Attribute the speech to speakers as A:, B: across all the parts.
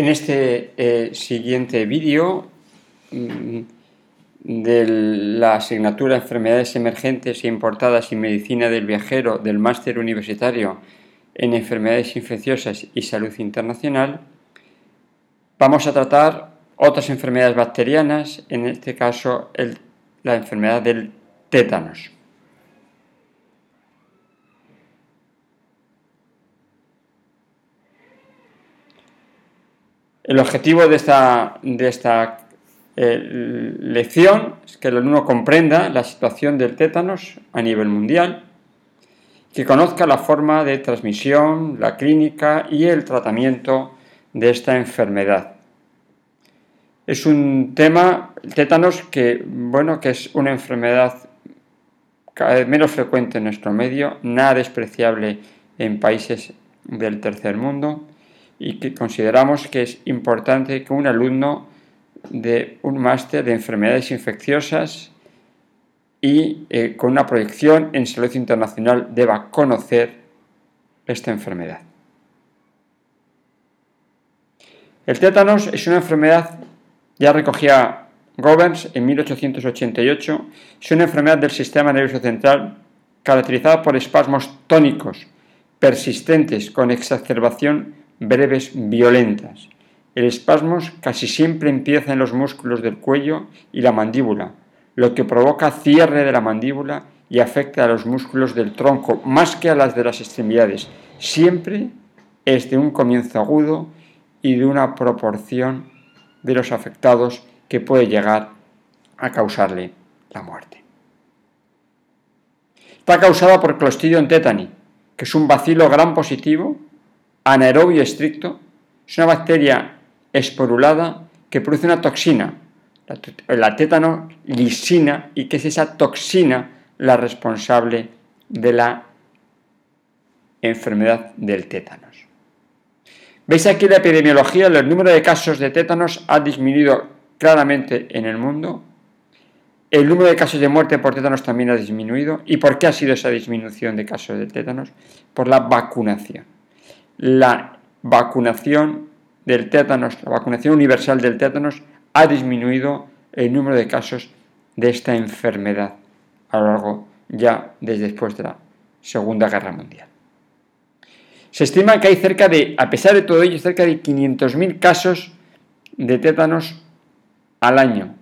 A: En este eh, siguiente vídeo mm, de la asignatura Enfermedades Emergentes e Importadas y Medicina del Viajero del Máster Universitario en Enfermedades Infecciosas y Salud Internacional, vamos a tratar otras enfermedades bacterianas, en este caso la enfermedad del tétanos. El objetivo de esta, de esta eh, lección es que el alumno comprenda la situación del tétanos a nivel mundial, que conozca la forma de transmisión, la clínica y el tratamiento de esta enfermedad. Es un tema, el tétanos, que, bueno, que es una enfermedad cada vez menos frecuente en nuestro medio, nada despreciable en países del tercer mundo y que consideramos que es importante que un alumno de un máster de enfermedades infecciosas y eh, con una proyección en salud internacional deba conocer esta enfermedad. El tétanos es una enfermedad, ya recogía Governs en 1888, es una enfermedad del sistema nervioso central caracterizada por espasmos tónicos persistentes con exacerbación breves violentas. El espasmo casi siempre empieza en los músculos del cuello y la mandíbula, lo que provoca cierre de la mandíbula y afecta a los músculos del tronco más que a las de las extremidades. Siempre es de un comienzo agudo y de una proporción de los afectados que puede llegar a causarle la muerte. Está causada por Clostridium tetani, que es un bacilo gran positivo anaerobio estricto es una bacteria esporulada que produce una toxina, la tétano lisina, y que es esa toxina la responsable de la enfermedad del tétanos. Veis aquí la epidemiología, el número de casos de tétanos ha disminuido claramente en el mundo. El número de casos de muerte por tétanos también ha disminuido. ¿Y por qué ha sido esa disminución de casos de tétanos? Por la vacunación la vacunación del tétanos, la vacunación universal del tétanos, ha disminuido el número de casos de esta enfermedad a lo largo ya desde después de la Segunda Guerra Mundial. Se estima que hay cerca de, a pesar de todo ello, cerca de 500.000 casos de tétanos al año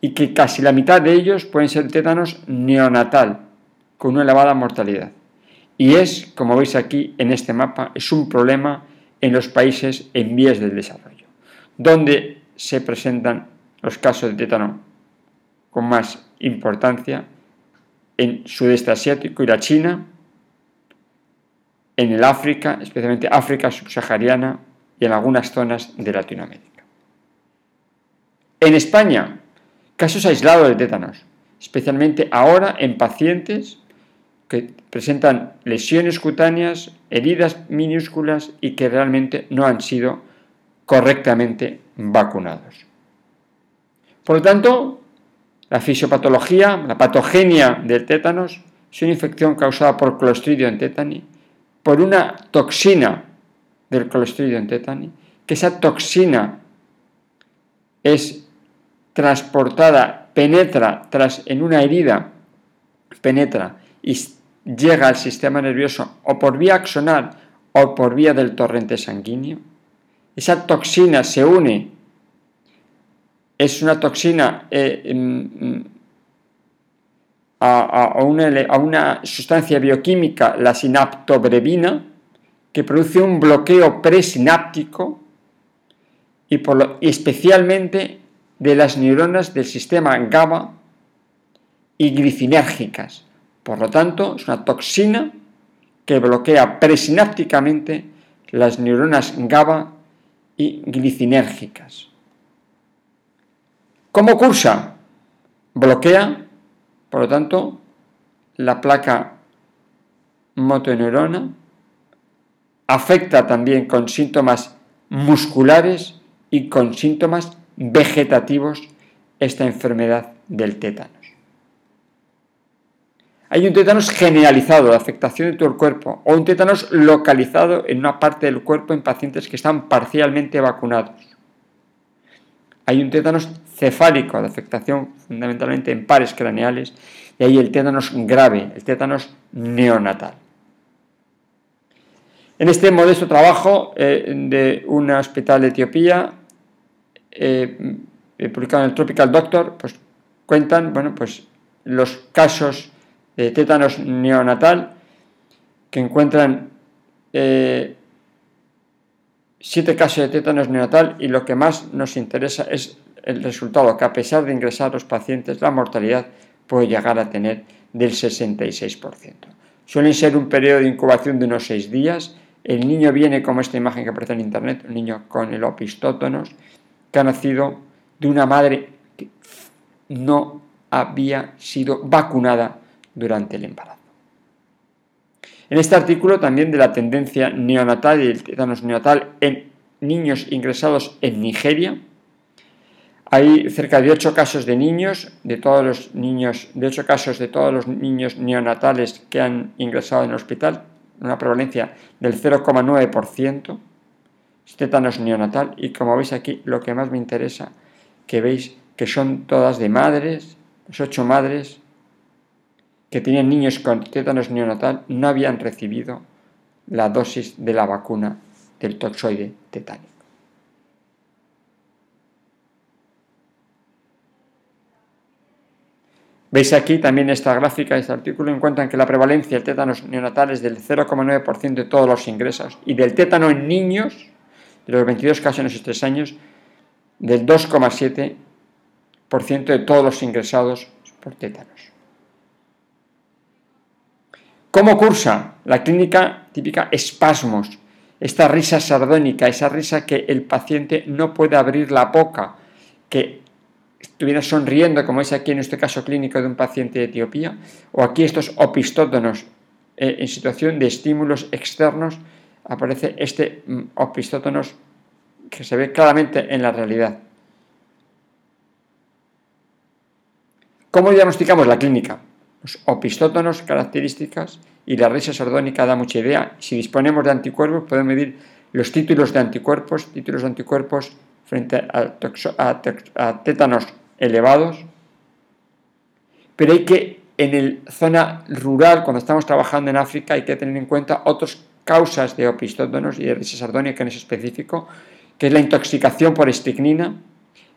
A: y que casi la mitad de ellos pueden ser tétanos neonatal con una elevada mortalidad. Y es, como veis aquí en este mapa, es un problema en los países en vías del desarrollo, donde se presentan los casos de tétano con más importancia en sudeste asiático y la China, en el África, especialmente África subsahariana y en algunas zonas de Latinoamérica. En España, casos aislados de tétanos, especialmente ahora en pacientes que presentan lesiones cutáneas, heridas minúsculas y que realmente no han sido correctamente vacunados. Por lo tanto, la fisiopatología, la patogenia del tétanos es una infección causada por Clostridium tetani, por una toxina del Clostridium tetani, que esa toxina es transportada, penetra tras en una herida, penetra y llega al sistema nervioso o por vía axonal o por vía del torrente sanguíneo. Esa toxina se une, es una toxina eh, mm, a, una, sustancia bioquímica, la sinaptobrevina, que produce un bloqueo presináptico y, y especialmente de las neuronas del sistema GABA y glicinérgicas, por lo tanto, es una toxina que bloquea presinápticamente las neuronas GABA y glicinérgicas. ¿Cómo cursa? Bloquea, por lo tanto, la placa motoneurona, afecta también con síntomas musculares y con síntomas vegetativos esta enfermedad del tétano. Hay un tétanos generalizado, de afectación de todo el cuerpo, o un tétanos localizado en una parte del cuerpo en pacientes que están parcialmente vacunados. Hay un tétanos cefálico, de afectación fundamentalmente en pares craneales, y hay el tétanos grave, el tétanos neonatal. En este modesto trabajo eh, de un hospital de Etiopía, eh, publicado en el Tropical Doctor, pues cuentan bueno, pues, los casos de tétanos neonatal que encuentran eh, siete casos de tétanos neonatal y lo que más nos interesa es el resultado, que a pesar de ingresar los pacientes, la mortalidad puede llegar a tener del 66%. Suelen ser un periodo de incubación de unos seis días. El niño viene como esta imagen que aparece en internet, un niño con el opistótonos, que ha nacido de una madre que no había sido vacunada durante el embarazo. En este artículo también de la tendencia neonatal y el tétanos neonatal en niños ingresados en Nigeria, hay cerca de 8 casos de niños, de todos los niños, de 8 casos de todos los niños neonatales que han ingresado en el hospital, una prevalencia del 0,9%, tétanos neonatal, y como veis aquí, lo que más me interesa, que veis que son todas de madres, las 8 madres que tenían niños con tétanos neonatal no habían recibido la dosis de la vacuna del toxoide tetánico. Veis aquí también esta gráfica, este artículo, encuentran que la prevalencia del tétanos neonatal es del 0,9% de todos los ingresos y del tétano en niños, de los 22 casos en esos 3 años, del 2,7% de todos los ingresados por tétanos. ¿Cómo cursa? La clínica típica espasmos, esta risa sardónica, esa risa que el paciente no puede abrir la boca, que estuviera sonriendo, como es aquí en este caso clínico de un paciente de Etiopía, o aquí estos opistótonos eh, en situación de estímulos externos, aparece este mm, opistótonos que se ve claramente en la realidad. ¿Cómo diagnosticamos la clínica? Los opistótonos, características y la risa sordónica da mucha idea. Si disponemos de anticuerpos, podemos medir los títulos de anticuerpos, títulos de anticuerpos frente a, tétanos elevados. Pero hay que, en la zona rural, cuando estamos trabajando en África, hay que tener en cuenta otras causas de opistótonos y de risa sardónica en ese específico, que es la intoxicación por estricnina,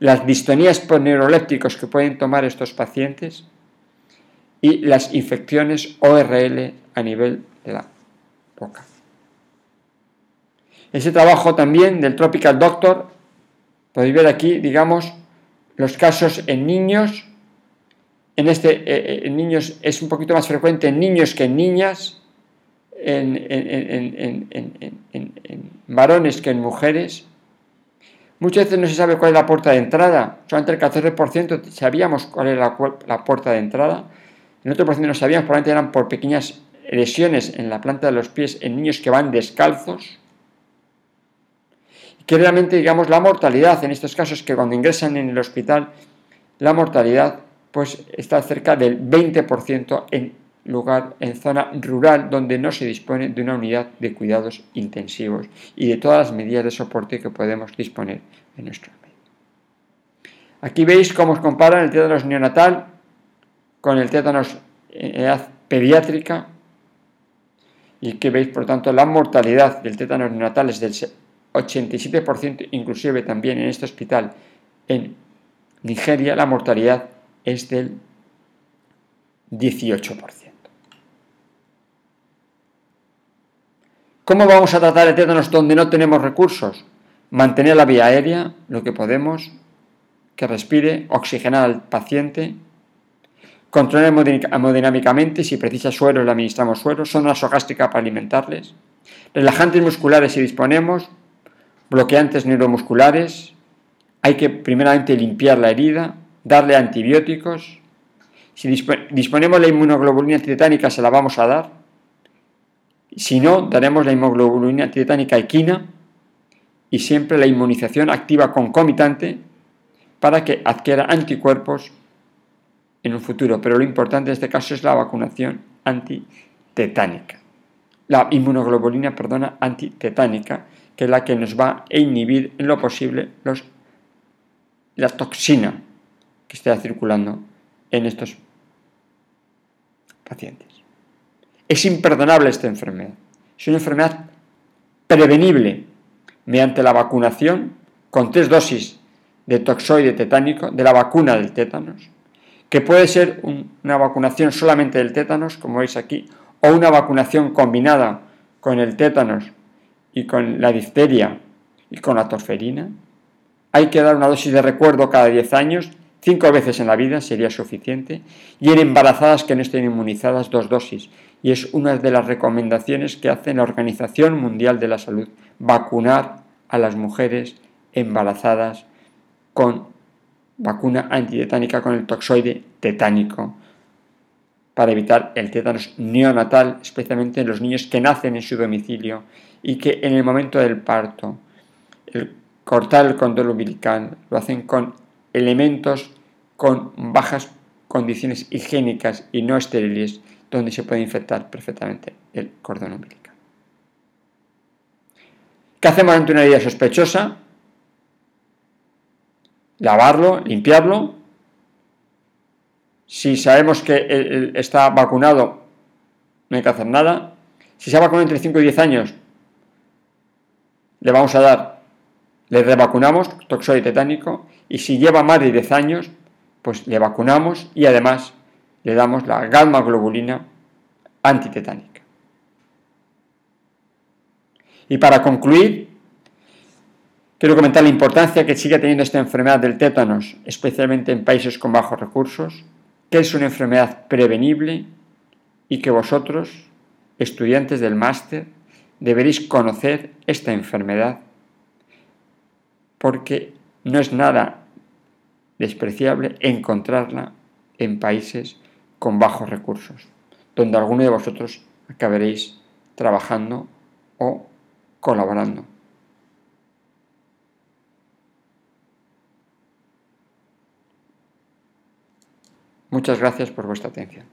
A: las distonías por neurolépticos que pueden tomar estos pacientes, y las infecciones ORL a nivel de la boca. Ese trabajo también del Tropical Doctor, podéis ver aquí, digamos, los casos en niños. En este eh, eh, en niños es un poquito más frecuente en niños que en niñas, en, en varones que en mujeres. Muchas veces no se sabe cuál es la puerta de entrada, solamente el 14% sabíamos cuál era la puerta de entrada, en otro porcentaje no sabíamos, probablemente eran por pequeñas lesiones en la planta de los pies en niños que van descalzos. Que realmente, digamos, la mortalidad en estos casos, que cuando ingresan en el hospital, la mortalidad pues está cerca del 20% en lugar, en zona rural, donde no se dispone de una unidad de cuidados intensivos y de todas las medidas de soporte que podemos disponer en nuestro medio. Aquí veis cómo os comparan el tétanos neonatal con el tétanos en edad pediátrica y que veis por tanto la mortalidad del tétanos neonatal es del 87%, inclusive también en este hospital en Nigeria la mortalidad es del 18%. ¿Cómo vamos a tratar el tétanos donde no tenemos recursos? Mantener la vía aérea, lo que podemos, que respire, oxigenar al paciente, Controlar hemodinámicamente, si precisa suero le administramos suero, son gástrica para alimentarles, relajantes musculares si disponemos, bloqueantes neuromusculares, hay que primeramente limpiar la herida, darle antibióticos, si disponemos la inmunoglobulina antitetánica se la vamos a dar, si no, daremos la inmunoglobulina antitetánica equina y siempre la inmunización activa concomitante para que adquiera anticuerpos en un futuro, pero lo importante en este caso es la vacunación antitetánica. La inmunoglobulina, perdona, antitetánica, que es la que nos va a inhibir en lo posible los, la toxina que está circulando en estos pacientes. Es imperdonable esta enfermedad. Es una enfermedad prevenible mediante la vacunación con tres dosis de toxoide tetánico, de la vacuna del tétanos, que puede ser una vacunación solamente del tétanos, como veis aquí, o una vacunación combinada con el tétanos y con la difteria y con la torferina. Hay que dar una dosis de recuerdo cada 10 años, cinco veces en la vida sería suficiente, y en embarazadas que no estén inmunizadas dos dosis. Y es una de las recomendaciones que hace la Organización Mundial de la Salud, vacunar a las mujeres embarazadas con vacuna antitetánica con el toxoide tetánico para evitar el tétanos neonatal, especialmente en los niños que nacen en su domicilio y que en el momento del parto, el cortar el cordón umbilical, lo hacen con elementos con bajas condiciones higiénicas y no estériles, donde se puede infectar perfectamente el cordón umbilical. ¿Qué hacemos ante una herida sospechosa? Lavarlo, limpiarlo. Si sabemos que está vacunado, no hay que hacer nada. Si se ha vacunado entre 5 y 10 años, le vamos a dar, le revacunamos, toxoide tetánico, y si lleva más de 10 años, pues le vacunamos y además le damos la gamma globulina antitetánica. Y para concluir, Quiero comentar la importancia que sigue teniendo esta enfermedad del tétanos, especialmente en países con bajos recursos, que es una enfermedad prevenible y que vosotros, estudiantes del máster, deberéis conocer esta enfermedad porque no es nada despreciable encontrarla en países con bajos recursos, donde alguno de vosotros acabaréis trabajando o colaborando. Muchas gracias por vuestra atención.